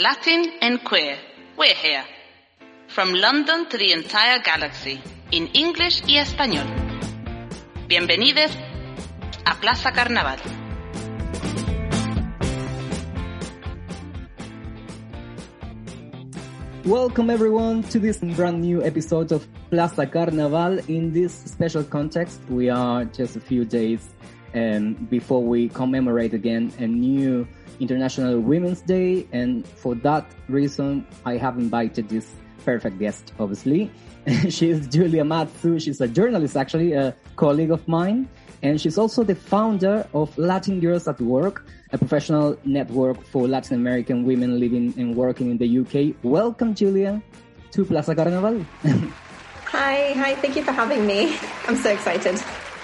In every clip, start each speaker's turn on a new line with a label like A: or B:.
A: Latin and queer, we're here. From London to the entire galaxy, in English y español. Bienvenidos a Plaza Carnaval.
B: Welcome everyone to this brand new episode of Plaza Carnaval. In this special context, we are just a few days um, before we commemorate again a new International Women's Day. And for that reason, I have invited this perfect guest, obviously. she is Julia Matsu. She's a journalist, actually, a colleague of mine. And she's also the founder of Latin Girls at Work, a professional network for Latin American women living and working in the UK. Welcome, Julia, to Plaza Carnaval.
C: hi, hi. Thank you for having me. I'm so excited.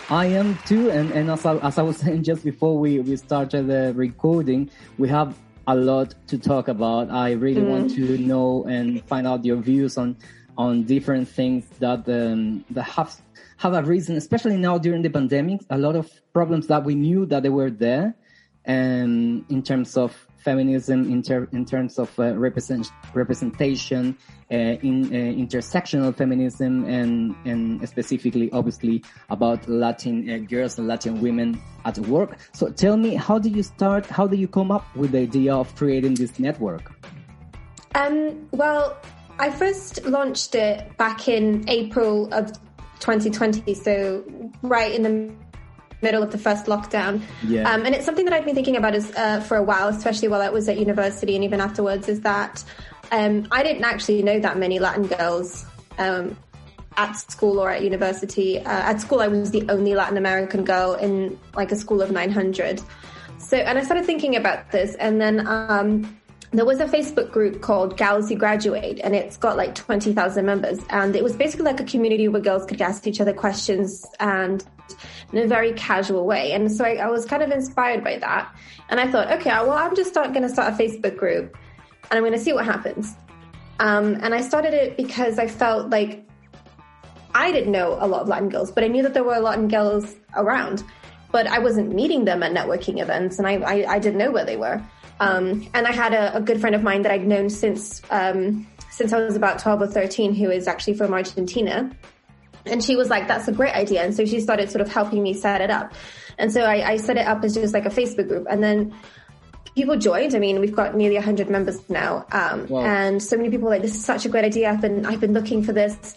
B: I am too. And, and as, I, as I was saying just before we, we started the recording, we have a lot to talk about. I really mm. want to know and find out your views on, on different things that, um, that have, have a reason, especially now during the pandemic, a lot of problems that we knew that they were there. And in terms of feminism in, ter- in terms of uh, represent- representation, uh, in uh, intersectional feminism, and and specifically, obviously, about Latin uh, girls and Latin women at work. So, tell me, how did you start? How did you come up with the idea of creating this network?
C: Um, well, I first launched it back in April of 2020, so right in the middle of the first lockdown. Yeah. Um, and it's something that I've been thinking about is, uh, for a while, especially while I was at university and even afterwards, is that um, I didn't actually know that many Latin girls um, at school or at university. Uh, at school, I was the only Latin American girl in like a school of 900. So, and I started thinking about this, and then um, there was a Facebook group called Who Graduate, and it's got like 20,000 members. And it was basically like a community where girls could ask each other questions and in a very casual way. And so I, I was kind of inspired by that. And I thought, okay, well, I'm just going to start a Facebook group and I'm going to see what happens. Um, and I started it because I felt like I didn't know a lot of Latin girls, but I knew that there were a Latin girls around. But I wasn't meeting them at networking events, and I, I, I didn't know where they were. Um, and I had a, a, good friend of mine that I'd known since um, since I was about twelve or thirteen, who is actually from Argentina. And she was like, that's a great idea. And so she started sort of helping me set it up. And so I, I set it up as just like a Facebook group. And then people joined. I mean, we've got nearly 100 members now. Um, wow. And so many people like, this is such a great idea. I've been, I've been looking for this.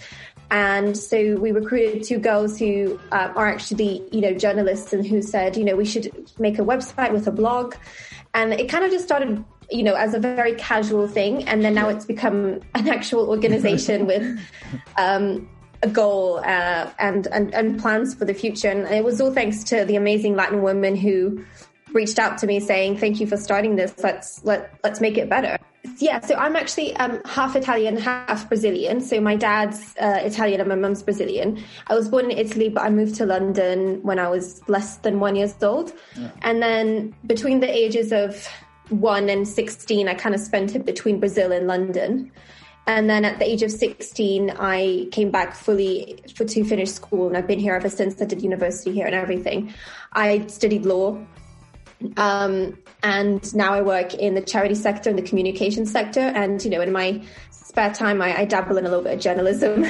C: And so we recruited two girls who uh, are actually, you know, journalists and who said, you know, we should make a website with a blog. And it kind of just started you know, as a very casual thing. And then now it's become an actual organization with, um, a goal uh, and, and and plans for the future. And it was all thanks to the amazing Latin women who reached out to me saying, "Thank you for starting this. Let's let let's make it better." Yeah, so I'm actually um, half Italian, half Brazilian. So my dad's uh, Italian and my mum's Brazilian. I was born in Italy, but I moved to London when I was less than one years old. Yeah. And then between the ages of one and 16, I kind of spent it between Brazil and London. And then at the age of 16, I came back fully for to finish school, and I've been here ever since. I did university here and everything. I studied law, um, and now I work in the charity sector and the communication sector. And you know, in my spare time, I, I dabble in a little bit of journalism.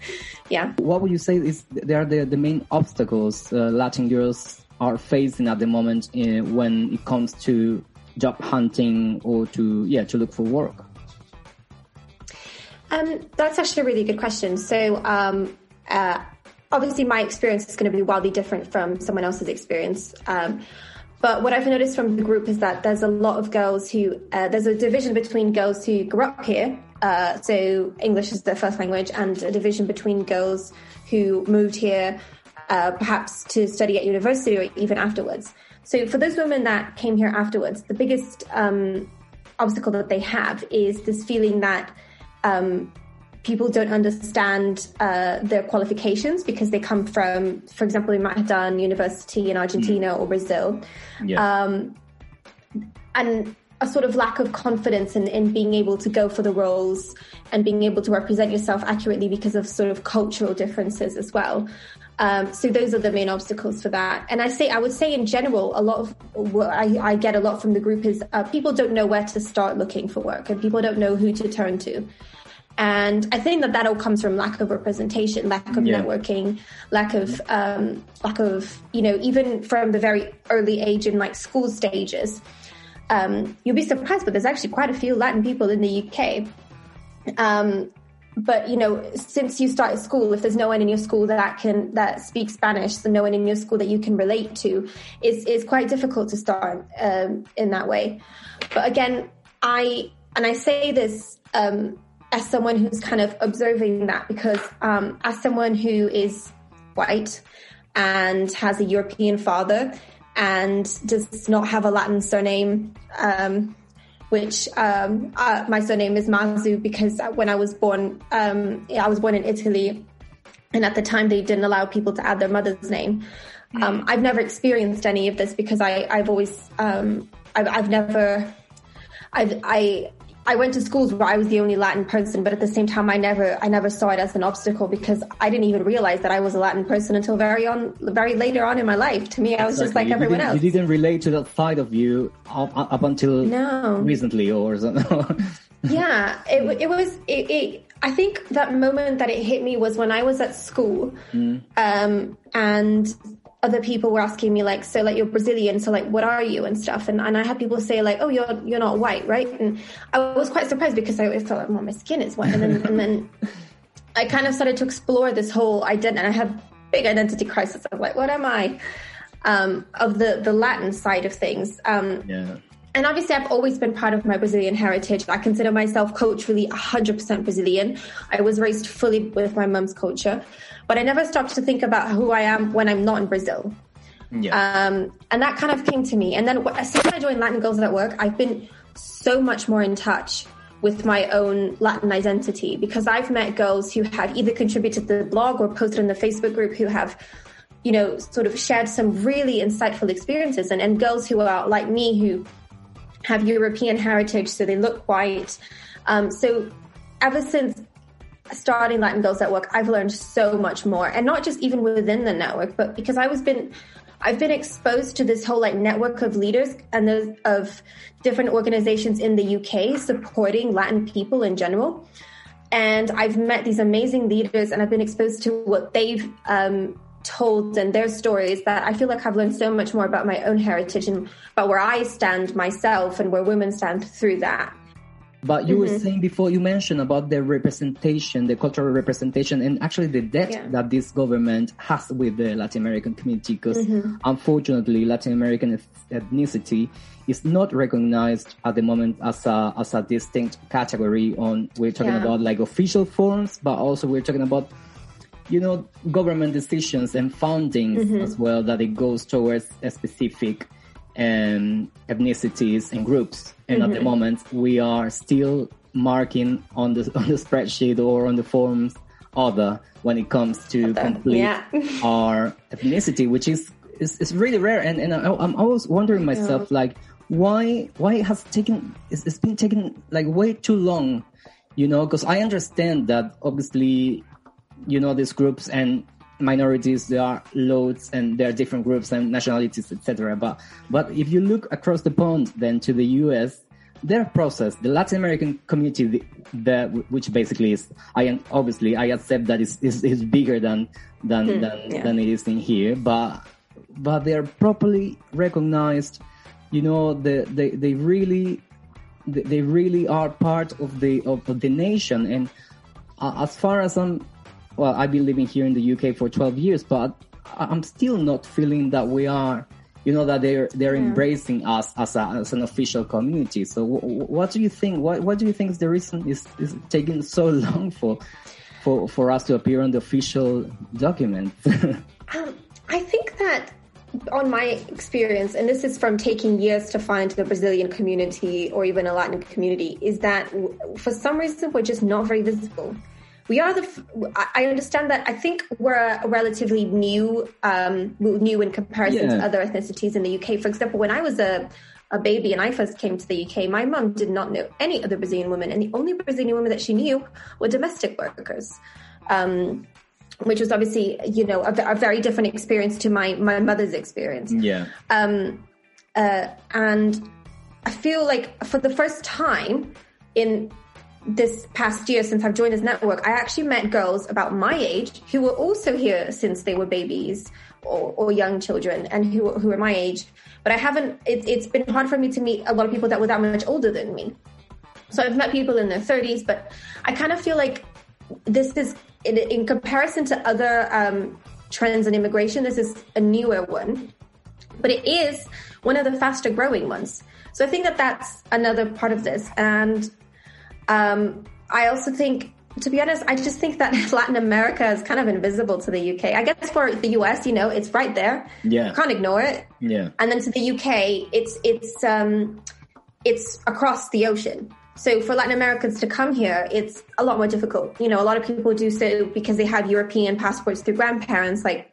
C: yeah.
B: What would you say is they are the, the main obstacles uh, Latin girls are facing at the moment uh, when it comes to job hunting or to yeah to look for work?
C: Um, that's actually a really good question. So, um, uh, obviously, my experience is going to be wildly different from someone else's experience. Um, but what I've noticed from the group is that there's a lot of girls who, uh, there's a division between girls who grew up here, uh, so English is their first language, and a division between girls who moved here, uh, perhaps to study at university or even afterwards. So for those women that came here afterwards, the biggest um, obstacle that they have is this feeling that um, people don't understand uh, their qualifications because they come from, for example, have done university in Argentina mm. or Brazil. Yeah. Um, and a sort of lack of confidence in, in being able to go for the roles and being able to represent yourself accurately because of sort of cultural differences as well. Um, so those are the main obstacles for that. And I say, I would say in general, a lot of what I, I get a lot from the group is uh, people don't know where to start looking for work and people don't know who to turn to. And I think that that all comes from lack of representation, lack of yeah. networking, lack of, um, lack of, you know, even from the very early age in like school stages. Um, you'll be surprised, but there's actually quite a few Latin people in the UK. Um, but you know, since you started school, if there's no one in your school that can that speaks Spanish, so no one in your school that you can relate to, it's it's quite difficult to start um, in that way. But again, I and I say this um, as someone who's kind of observing that because um, as someone who is white and has a European father and does not have a Latin surname. Um, which um, uh, my surname is Mazu because when I was born, um, I was born in Italy, and at the time they didn't allow people to add their mother's name. Hmm. Um, I've never experienced any of this because I, have always, um, I've, I've, never, I've, I, I went to schools where I was the only Latin person, but at the same time, I never, I never saw it as an obstacle because I didn't even realize that I was a Latin person until very on, very later on in my life. To me, I was exactly. just like
B: you
C: everyone else.
B: You didn't relate to that side of you up, up until
C: no.
B: recently, or something.
C: yeah, it, it was. It, it, I think that moment that it hit me was when I was at school, mm. um, and other people were asking me like, so like you're Brazilian, so like what are you and stuff, and and I had people say like, oh you're you're not white, right? And I was quite surprised because I felt like, well, my skin is white, and then and then I kind of started to explore this whole identity, and I had big identity crisis of like, what am I? Um, of the the Latin side of things. Um,
B: yeah.
C: And obviously, I've always been proud of my Brazilian heritage. I consider myself culturally 100% Brazilian. I was raised fully with my mum's culture. But I never stopped to think about who I am when I'm not in Brazil.
B: Yeah.
C: Um, and that kind of came to me. And then as soon as I joined Latin Girls at Work, I've been so much more in touch with my own Latin identity because I've met girls who have either contributed to the blog or posted in the Facebook group who have, you know, sort of shared some really insightful experiences and, and girls who are like me who have European heritage, so they look white. Um, so ever since starting Latin Girls at Work, I've learned so much more, and not just even within the network, but because I was been, I've been exposed to this whole like network of leaders and the, of different organizations in the UK supporting Latin people in general. And I've met these amazing leaders, and I've been exposed to what they've um, told and their stories that I feel like I've learned so much more about my own heritage and about where I stand myself and where women stand through that.
B: But you mm-hmm. were saying before you mentioned about the representation, the cultural representation, and actually the debt yeah. that this government has with the Latin American community, because mm-hmm. unfortunately, Latin American ethnicity is not recognized at the moment as a as a distinct category. On we're talking yeah. about like official forms, but also we're talking about you know government decisions and fundings mm-hmm. as well that it goes towards a specific um, ethnicities and groups. And mm-hmm. at the mm-hmm. moment, we are still marking on the on the spreadsheet or on the forms other when it comes to complete yeah. our ethnicity, which is is, is really rare. And and I, am always wondering myself like why why it has taken it's, it's been taking like way too long, you know? Because I understand that obviously, you know, these groups and minorities there are loads and there are different groups and nationalities etc but but if you look across the pond then to the us their process the latin american community the, the which basically is i obviously i accept that is is, is bigger than than hmm, than, yeah. than it is in here but but they're properly recognized. You know the, they they really they really are part of the of the nation. And uh, as far as i'm well, I've been living here in the UK for 12 years, but I'm still not feeling that we are, you know, that they're they're yeah. embracing us as, a, as an official community. So, what do you think? What what do you think is the reason is is taking so long for for for us to appear on the official document?
C: um, I think that on my experience, and this is from taking years to find the Brazilian community or even a Latin community, is that for some reason we're just not very visible we are the. I understand that. I think we're a relatively new, um, new in comparison yeah. to other ethnicities in the UK. For example, when I was a a baby and I first came to the UK, my mum did not know any other Brazilian women, and the only Brazilian women that she knew were domestic workers. Um, which was obviously, you know, a, a, very different experience to my my mother's experience.
B: Yeah.
C: Um, uh, and I feel like for the first time in this past year since I've joined this network, I actually met girls about my age who were also here since they were babies or, or young children and who, who are my age. But I haven't, it, it's been hard for me to meet a lot of people that were that much older than me. So I've met people in their 30s, but I kind of feel like this is, in, in comparison to other um, trends in immigration, this is a newer one. But it is one of the faster growing ones. So I think that that's another part of this. And um, I also think, to be honest, I just think that Latin America is kind of invisible to the UK. I guess for the US, you know, it's right there.
B: Yeah.
C: You can't ignore it.
B: Yeah.
C: And then to the UK, it's, it's, um, it's across the ocean. So for Latin Americans to come here, it's a lot more difficult. You know, a lot of people do so because they have European passports through grandparents, like,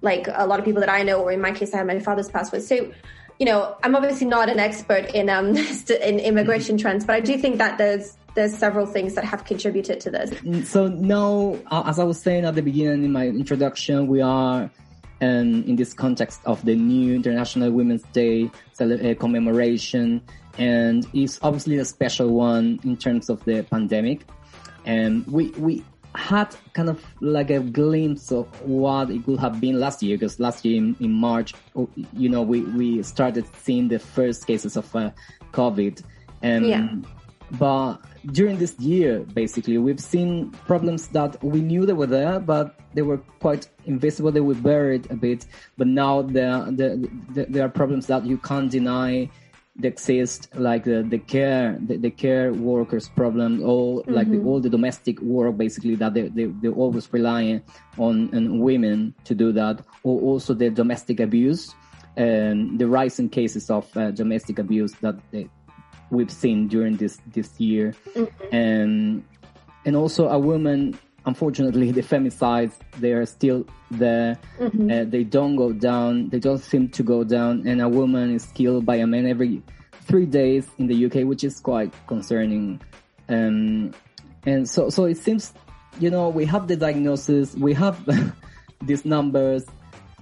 C: like a lot of people that I know, or in my case, I have my father's passport. So, you know, I'm obviously not an expert in, um, in immigration trends, but I do think that there's, there's several things that have contributed to this.
B: Mm, so now, uh, as I was saying at the beginning in my introduction, we are um, in this context of the new International Women's Day uh, commemoration, and it's obviously a special one in terms of the pandemic. And we we had kind of like a glimpse of what it could have been last year, because last year in, in March, oh, you know, we we started seeing the first cases of uh, COVID, and yeah. but during this year, basically, we've seen problems that we knew they were there, but they were quite invisible. They were buried a bit, but now there, there, there are problems that you can't deny that exist, like the, the care, the, the care workers problem, all mm-hmm. like the, all the domestic work, basically that they, they, they always rely on, on women to do that, or also the domestic abuse and the rising cases of uh, domestic abuse that they, we've seen during this this year, mm-hmm. and and also a woman. Unfortunately, the femicides they are still there. Mm-hmm. Uh, they don't go down. They don't seem to go down. And a woman is killed by a man every three days in the UK, which is quite concerning. Um, and so so it seems, you know, we have the diagnosis, we have these numbers,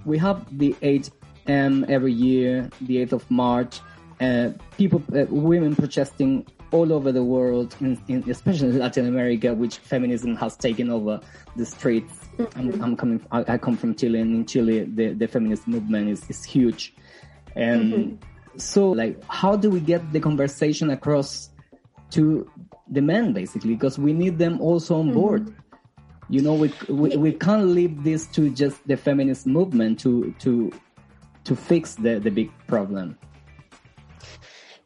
B: we have the 8M every year, the 8th of March uh, people, uh, women protesting all over the world, in, in, especially in Latin America, which feminism has taken over the streets. Mm-hmm. I'm, I'm, coming. I, I, come from Chile, and in Chile, the, the feminist movement is, is huge. And mm-hmm. so, like, how do we get the conversation across to the men, basically? Because we need them also on board. Mm-hmm. You know, we, we we can't leave this to just the feminist movement to to to fix the the big problem.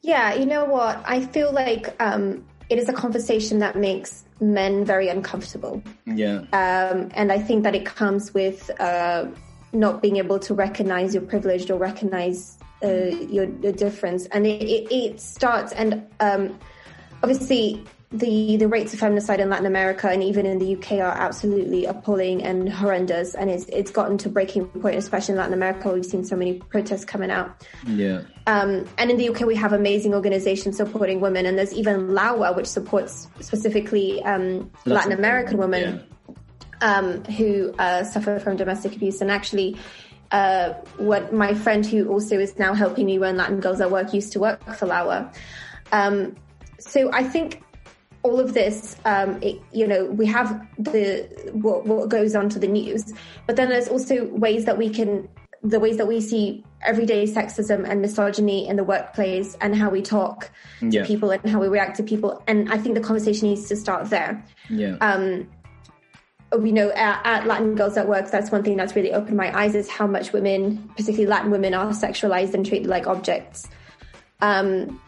C: Yeah, you know what? I feel like um, it is a conversation that makes men very uncomfortable.
B: Yeah.
C: Um, and I think that it comes with uh, not being able to recognize your privilege or recognize uh, your, your, difference. And it, it, it starts, and um, obviously, the the rates of feminicide in Latin America and even in the UK are absolutely appalling and horrendous, and it's it's gotten to breaking point, especially in Latin America. We've seen so many protests coming out.
B: Yeah.
C: Um, and in the UK, we have amazing organizations supporting women, and there's even LAWA, which supports specifically um, Latin American women yeah. um, who uh, suffer from domestic abuse. And actually, uh, what my friend who also is now helping me run Latin Girls at Work used to work for LAWA. Um, so I think all of this, um, it, you know, we have the what, what goes on to the news, but then there's also ways that we can, the ways that we see everyday sexism and misogyny in the workplace and how we talk yeah. to people and how we react to people. And I think the conversation needs to start there.
B: Yeah.
C: Um, we know at, at, Latin Girls at Work, that's one thing that's really opened my eyes is how much women, particularly Latin women, are sexualized and treated like objects. Um,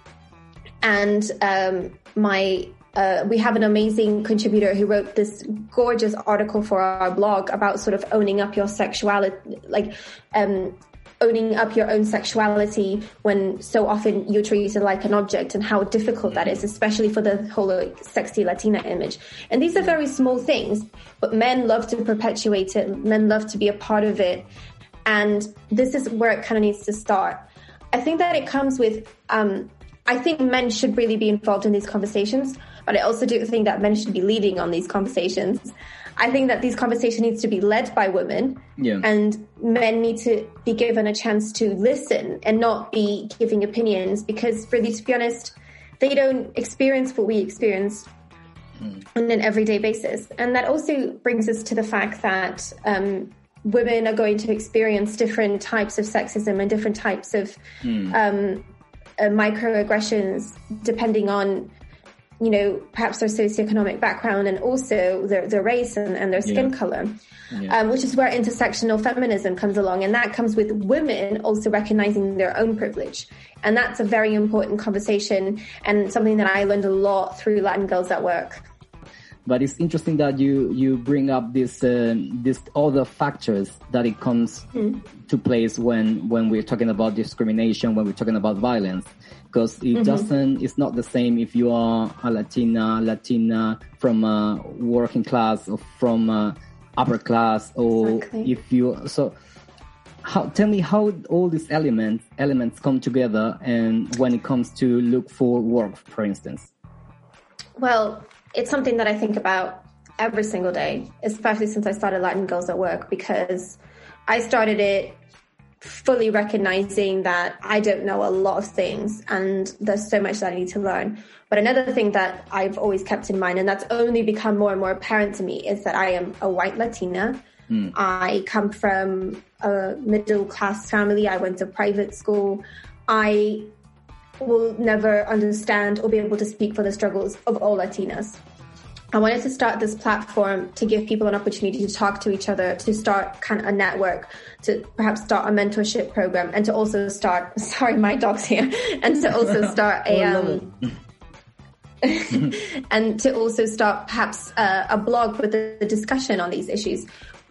C: and um, my uh, we have an amazing contributor who wrote this gorgeous article for our blog about sort of owning up your sexuality, like um, owning up your own sexuality when so often you're treated like an object and how difficult that is, especially for the whole like, sexy Latina image. And these are very small things, but men love to perpetuate it. Men love to be a part of it. And this is where it kind of needs to start. I think that it comes with, um, I think men should really be involved in these conversations, but I also do think that men should be leading on these conversations. I think that these conversations needs to be led by women,
B: yeah.
C: and men need to be given a chance to listen and not be giving opinions because, really, to be honest, they don't experience what we experience mm. on an everyday basis, and that also brings us to the fact that um, women are going to experience different types of sexism and different types of mm. um, uh, microaggressions depending on you know perhaps their socioeconomic background and also their, their race and, and their skin yeah. color yeah. Um, which is where intersectional feminism comes along and that comes with women also recognizing their own privilege and that's a very important conversation and something that i learned a lot through latin girls at work
B: but it's interesting that you you bring up this uh, this other factors that it comes mm. to place when when we're talking about discrimination when we're talking about violence because it mm-hmm. doesn't it's not the same if you are a latina latina from a working class or from a upper class or exactly. if you so how tell me how all these elements elements come together and when it comes to look for work for instance
C: well it's something that I think about every single day, especially since I started Latin Girls at Work, because I started it fully recognizing that I don't know a lot of things and there's so much that I need to learn. But another thing that I've always kept in mind, and that's only become more and more apparent to me, is that I am a white Latina. Mm. I come from a middle class family. I went to private school. I will never understand or be able to speak for the struggles of all Latinas. I wanted to start this platform to give people an opportunity to talk to each other, to start kind of a network, to perhaps start a mentorship program, and to also start. Sorry, my dog's here, and to also start a. Um, and to also start perhaps a, a blog with a discussion on these issues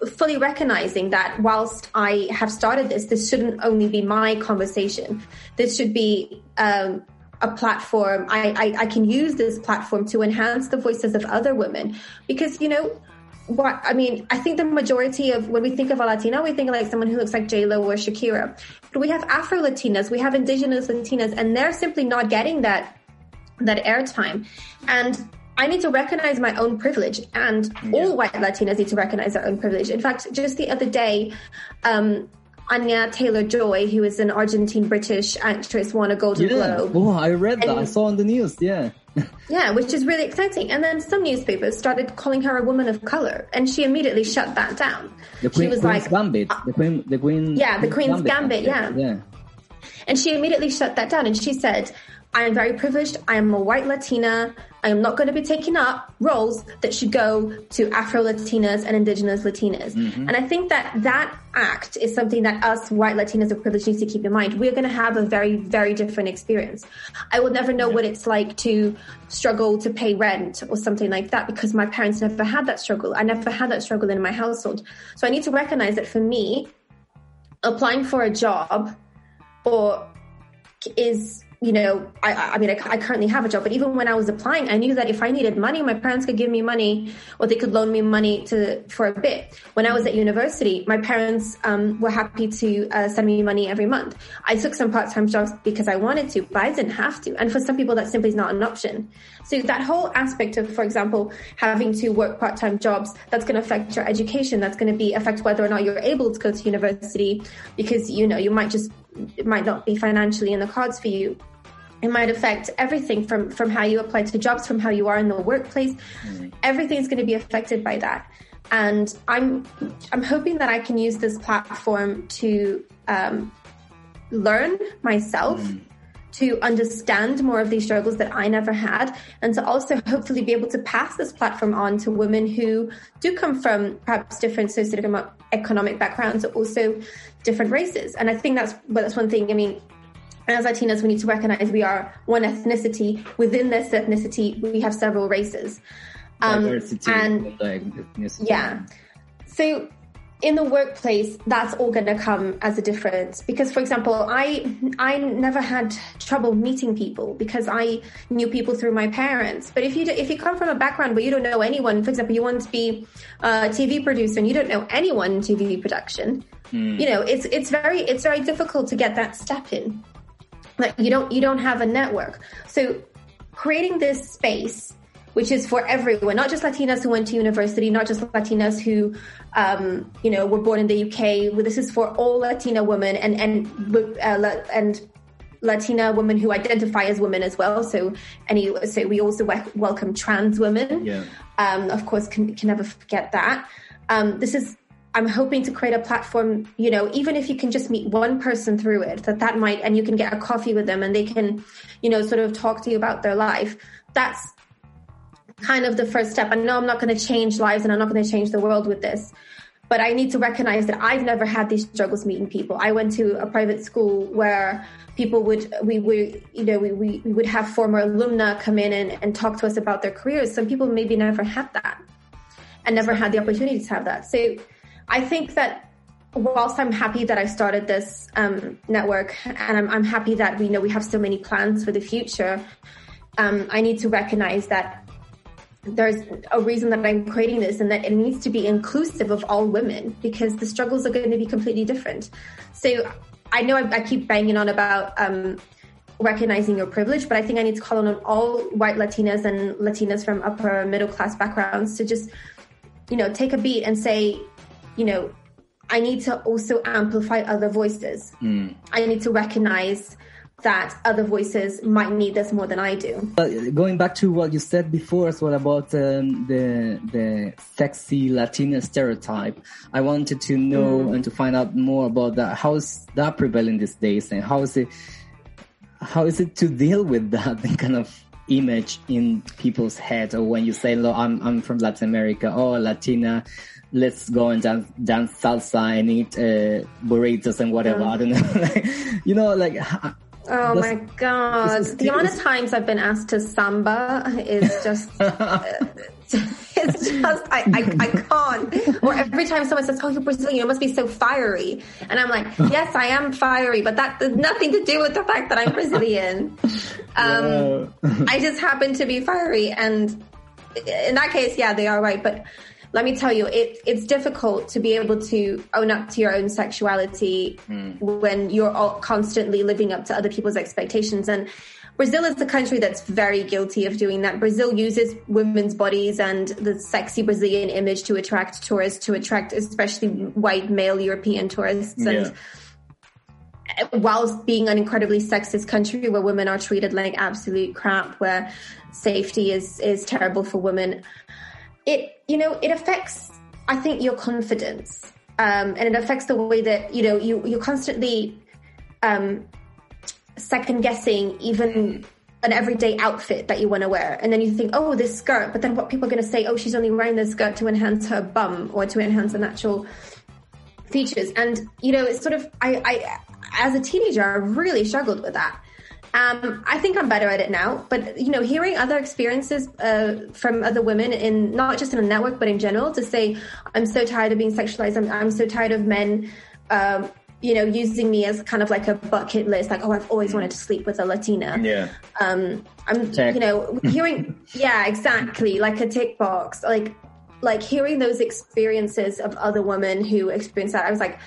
C: fully recognizing that whilst I have started this, this shouldn't only be my conversation. This should be um, a platform. I, I, I can use this platform to enhance the voices of other women because, you know, what I mean, I think the majority of when we think of a Latina, we think of like someone who looks like J Lo or Shakira. But we have Afro Latinas, we have Indigenous Latinas, and they're simply not getting that that airtime. And I need to recognize my own privilege, and all white Latinas need to recognize their own privilege. In fact, just the other day, um, Anya Taylor Joy, who is an Argentine British actress, won a Golden
B: yeah.
C: Globe.
B: Oh, I read that. I saw on the news. Yeah.
C: yeah, which is really exciting. And then some newspapers started calling her a woman of color, and she immediately shut that down.
B: The Queen, she was Queen's like, Gambit. Uh, the Queen, the Queen.
C: Yeah, the Queen's Gambit. Gambit yeah. yeah. And she immediately shut that down, and she said, I am very privileged. I am a white Latina. I am not going to be taking up roles that should go to Afro Latinas and Indigenous Latinas. Mm-hmm. And I think that that act is something that us white Latinas of privilege need to keep in mind. We're going to have a very, very different experience. I will never know what it's like to struggle to pay rent or something like that because my parents never had that struggle. I never had that struggle in my household. So I need to recognize that for me, applying for a job or is you know, I, I mean, I, I, currently have a job, but even when I was applying, I knew that if I needed money, my parents could give me money or they could loan me money to, for a bit. When I was at university, my parents, um, were happy to, uh, send me money every month. I took some part-time jobs because I wanted to, but I didn't have to. And for some people, that simply is not an option. So that whole aspect of, for example, having to work part-time jobs, that's going to affect your education. That's going to be affect whether or not you're able to go to university because, you know, you might just, it might not be financially in the cards for you it might affect everything from from how you apply to jobs from how you are in the workplace mm. everything's going to be affected by that and i'm i'm hoping that i can use this platform to um, learn myself mm. to understand more of these struggles that i never had and to also hopefully be able to pass this platform on to women who do come from perhaps different socioeconomic backgrounds or also different races and i think that's well, that's one thing i mean as Latinas, we need to recognize we are one ethnicity. Within this ethnicity, we have several races.
B: Um, Diversity
C: and yeah. So in the workplace, that's all going to come as a difference. Because, for example, I I never had trouble meeting people because I knew people through my parents. But if you if you come from a background where you don't know anyone, for example, you want to be a TV producer and you don't know anyone in TV production, mm. you know, it's it's very it's very difficult to get that step in. Like you don't you don't have a network. So creating this space which is for everyone, not just Latinas who went to university, not just Latinas who, um, you know, were born in the UK. This is for all Latina women and and uh, and Latina women who identify as women as well. So any so we also welcome trans women.
B: Yeah.
C: Um, of course, can can never forget that. Um, this is I'm hoping to create a platform, you know, even if you can just meet one person through it, that that might, and you can get a coffee with them and they can, you know, sort of talk to you about their life. That's kind of the first step. I know I'm not going to change lives and I'm not going to change the world with this, but I need to recognize that I've never had these struggles meeting people. I went to a private school where people would, we would, you know, we, we, would have former alumna come in and, and talk to us about their careers. Some people maybe never had that and never had the opportunity to have that. So I think that whilst I'm happy that I started this um, network and I'm, I'm, happy that we know we have so many plans for the future, um, I need to recognize that there's a reason that I'm creating this and that it needs to be inclusive of all women because the struggles are going to be completely different. So I know I, I keep banging on about um, recognizing your privilege, but I think I need to call on all white Latinas and Latinas from upper middle class backgrounds to just, you know, take a beat and say, you know, I need to also amplify other voices.
B: Mm.
C: I need to recognize that other voices might need this more than I do.
B: Going back to what you said before as well about um, the the sexy Latina stereotype, I wanted to know mm. and to find out more about that. How is that prevalent these days, and how is it how is it to deal with that kind of image in people's head, or when you say, "Look, I'm I'm from Latin America," or Latina let's go and dance, dance salsa and eat uh, burritos and whatever. I don't know. like, you know, like
C: Oh my god! The amount of times I've been asked to samba is just. it's just I, I, I can't. Or every time someone says, "Oh, you're Brazilian, you must be so fiery," and I'm like, "Yes, I am fiery, but that has nothing to do with the fact that I'm Brazilian. Um, I just happen to be fiery, and in that case, yeah, they are right. But let me tell you, it, it's difficult to be able to own up to your own sexuality mm. when you're constantly living up to other people's expectations. And Brazil is a country that's very guilty of doing that. Brazil uses women's bodies and the sexy Brazilian image to attract tourists, to attract especially white male European tourists. Yeah. And whilst being an incredibly sexist country where women are treated like absolute crap, where safety is, is terrible for women, it you know it affects I think your confidence um, and it affects the way that you know you you're constantly um, second guessing even an everyday outfit that you want to wear. And then you think oh this skirt but then what people are going to say oh she's only wearing this skirt to enhance her bum or to enhance her natural features. And you know it's sort of I, I as a teenager I really struggled with that um, I think I'm better at it now, but you know, hearing other experiences uh, from other women in not just in a network, but in general, to say, "I'm so tired of being sexualized. I'm, I'm so tired of men." Um, you know, using me as kind of like a bucket list, like, oh, I've always wanted to sleep with a Latina.
B: Yeah.
C: Um, I'm, Check. you know, hearing, yeah, exactly, like a tick box, like, like hearing those experiences of other women who experience that. I was like,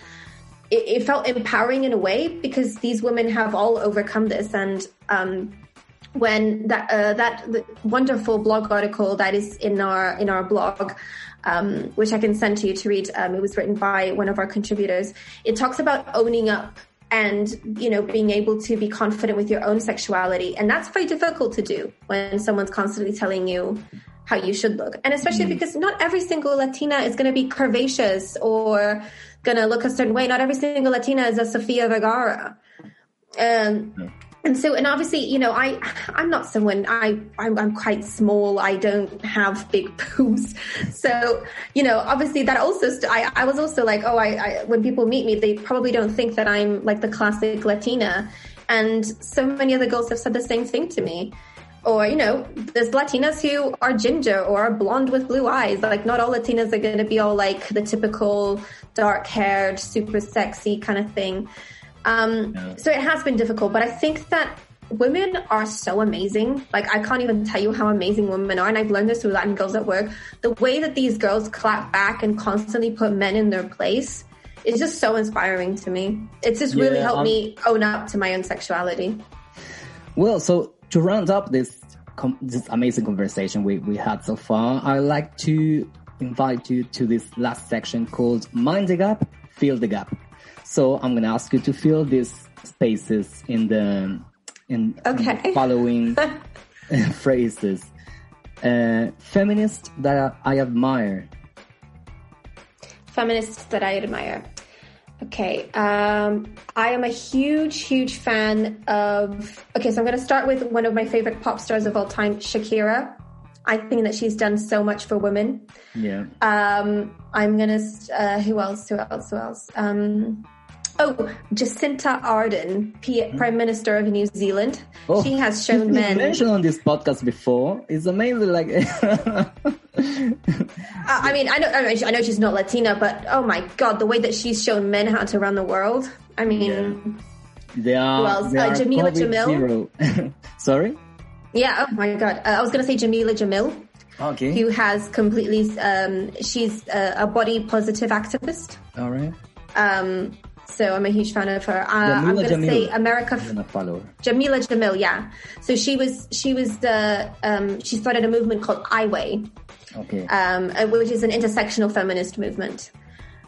C: it, it, felt empowering in a way because these women have all overcome this. And um, when that uh, that wonderful blog article that is in our in our blog um, which I can send to you to read um, it was written by one of our contributors. It talks about owning up and you know being able to be confident with your own sexuality. And that's very difficult to do when someone's constantly telling you how you should look and especially mm. because not every single latina is going to be curvaceous or going to look a certain way. Not every single Latina is a Sofia Vergara. Um. And so, and obviously, you know, I, I'm not someone, I, I'm, I'm quite small. I don't have big boobs. So, you know, obviously that also, st- I, I was also like, oh, I, I, when people meet me, they probably don't think that I'm like the classic Latina. And so many other girls have said the same thing to me or you know there's latinas who are ginger or are blonde with blue eyes. Like not all latinas are going to be all like the typical dark haired super sexy kind of thing. Um, so it has been difficult but i think that women are so amazing. Like i can't even tell you how amazing women are and i've learned this through latin girls at work. The way that these girls clap back and constantly put men in their place is just so inspiring to me. It's just really yeah, helped um, me own up to my own sexuality.
B: Well, so to round up this this amazing conversation we, we had so far, I'd like to invite you to this last section called Mind the Gap, Fill the Gap. So I'm going to ask you to fill these spaces in the in,
C: okay.
B: in the following phrases. Uh, feminist that I admire.
C: Feminists that I admire. Okay, um, I am a huge, huge fan of. Okay, so I'm going to start with one of my favorite pop stars of all time, Shakira. I think that she's done so much for women.
B: Yeah.
C: Um, I'm gonna. Uh, who else? Who else? Who else? Um, oh, Jacinda Ardern, P- Prime Minister of New Zealand. Oh, she has shown men.
B: mentioned on this podcast before. It's amazing. Like,
C: I mean, I know, I know she's not Latina, but oh my god, the way that she's shown men how to run the world. I mean,
B: yeah. they are. Who else?
C: They uh, Jamila Jamil.
B: Sorry.
C: Yeah. Oh my god. Uh, I was going to say Jamila Jamil.
B: Okay.
C: Who has completely? Um, she's a, a, body positive activist.
B: All right.
C: Um. So I'm a huge fan of her. Uh, I'm going to say America.
B: I'm follow her.
C: Jamila Jamil. Yeah. So she was. She was the. Um. She started a movement called I Weigh.
B: Okay.
C: Um. Uh, which is an intersectional feminist movement.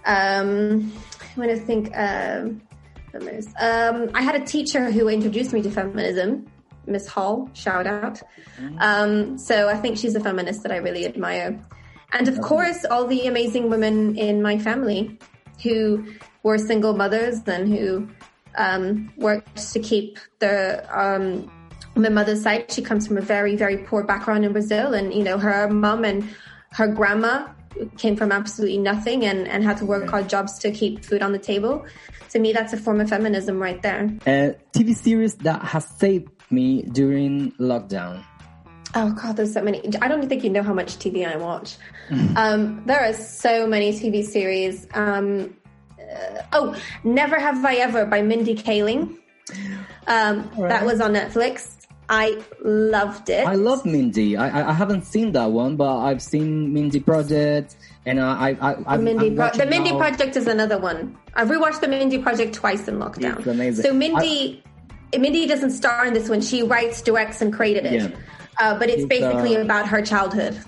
C: Um. I want to think. Um. Um, I had a teacher who introduced me to feminism. Miss Hall, shout out. Um, so I think she's a feminist that I really admire. And of course, all the amazing women in my family who were single mothers and who um, worked to keep the um, my mother's side. She comes from a very, very poor background in Brazil, and you know her mom and her grandma came from absolutely nothing and, and had to work hard jobs to keep food on the table. To me, that's a form of feminism right there.
B: A TV series that has saved me during lockdown?
C: Oh God, there's so many. I don't think you know how much TV I watch. um, there are so many TV series. Um, uh, oh, Never Have I Ever by Mindy Kaling. Um, right. That was on Netflix. I loved it.
B: I love Mindy. I, I haven't seen that one, but I've seen Mindy Project, and I I, I
C: Mindy Pro- the Mindy now. Project is another one. I've rewatched the Mindy Project twice in lockdown.
B: It's amazing.
C: So Mindy. I, Mindy doesn't star in this one. She writes, directs, and created it. Yeah. Uh, but it's, it's basically uh, about her childhood.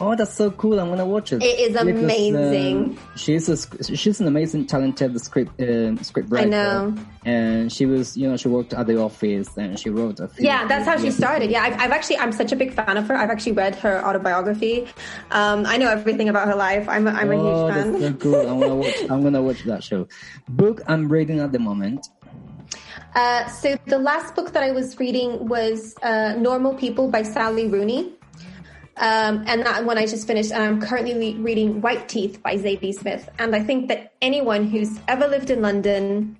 B: Oh, that's so cool! I'm gonna watch it.
C: It is amazing.
B: Because, uh, she's a, she's an amazing, talented script uh, script writer.
C: I know.
B: And she was, you know, she worked at the office and she wrote a.
C: Few yeah, that's how she started. Yeah, I've, I've, actually, I'm such a big fan of her. I've actually read her autobiography. Um, I know everything about her life. I'm, a, I'm a
B: oh,
C: huge fan.
B: That's so cool! I'm gonna watch. I'm gonna watch that show. Book I'm reading at the moment
C: uh, so the last book that I was reading was uh, Normal People by Sally Rooney. Um, and that one I just finished, and I'm currently reading White Teeth by Zadie Smith. And I think that anyone who's ever lived in London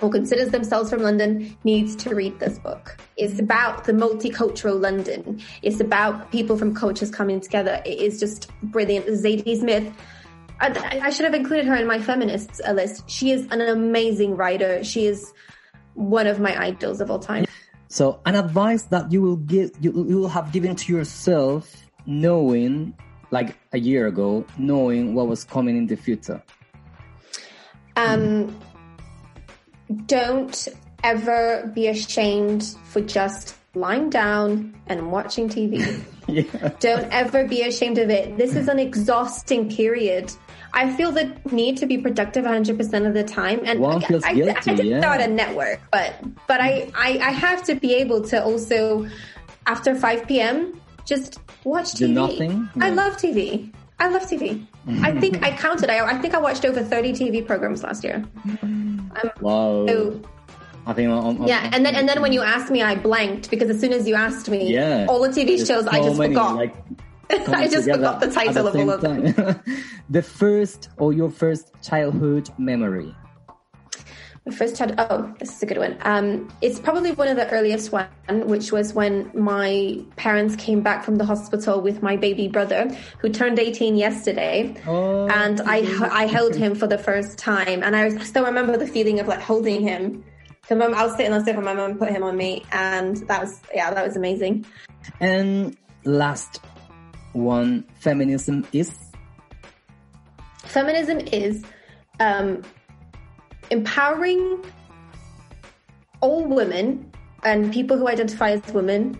C: or considers themselves from London needs to read this book. It's about the multicultural London. It's about people from cultures coming together. It is just brilliant. Zadie Smith. I, I should have included her in my feminists list. She is an amazing writer. She is one of my idols of all time.
B: So, an advice that you will give, you, you will have given to yourself, knowing, like a year ago, knowing what was coming in the future.
C: Um, don't ever be ashamed for just lying down and watching TV.
B: yeah.
C: Don't ever be ashamed of it. This is an exhausting period. I feel the need to be productive 100% of the time. And
B: feels I, guilty, I, I yeah.
C: start a network, but, but I, I, I have to be able to also, after 5 p.m., just watch TV.
B: Do nothing?
C: I love TV. I love TV. I think I counted. I, I think I watched over 30 TV programs last year.
B: I'm, wow. So, I think I'm,
C: I'm, yeah, and then and then when you asked me, I blanked because as soon as you asked me,
B: yeah,
C: all the TV shows so I just many, forgot. Like, I just forgot the title the of all of them.
B: the first or your first childhood memory.
C: First child. Oh, this is a good one. Um, it's probably one of the earliest one, which was when my parents came back from the hospital with my baby brother, who turned 18 yesterday,
B: oh,
C: and I I held him for the first time, and I still remember the feeling of like holding him. So mom, I was sitting on the sofa, my mom put him on me, and that was yeah, that was amazing.
B: And last one feminism is?
C: Feminism is um, empowering all women and people who identify as women,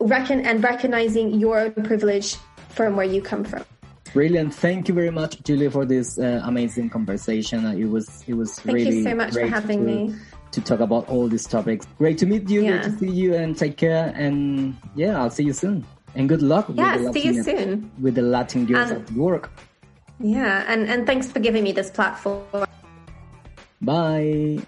C: reckon and recognizing your own privilege from where you come from.
B: Brilliant! Thank you very much, Julia, for this uh, amazing conversation. Uh, it was it was
C: Thank
B: really
C: you so much for having
B: to,
C: me
B: to talk about all these topics. Great to meet you. Yeah. Great to see you, and take care. And yeah, I'll see you soon. And good luck.
C: Yeah, see you soon
B: with the Latin Girls at Work.
C: Yeah, and and thanks for giving me this platform.
B: Bye.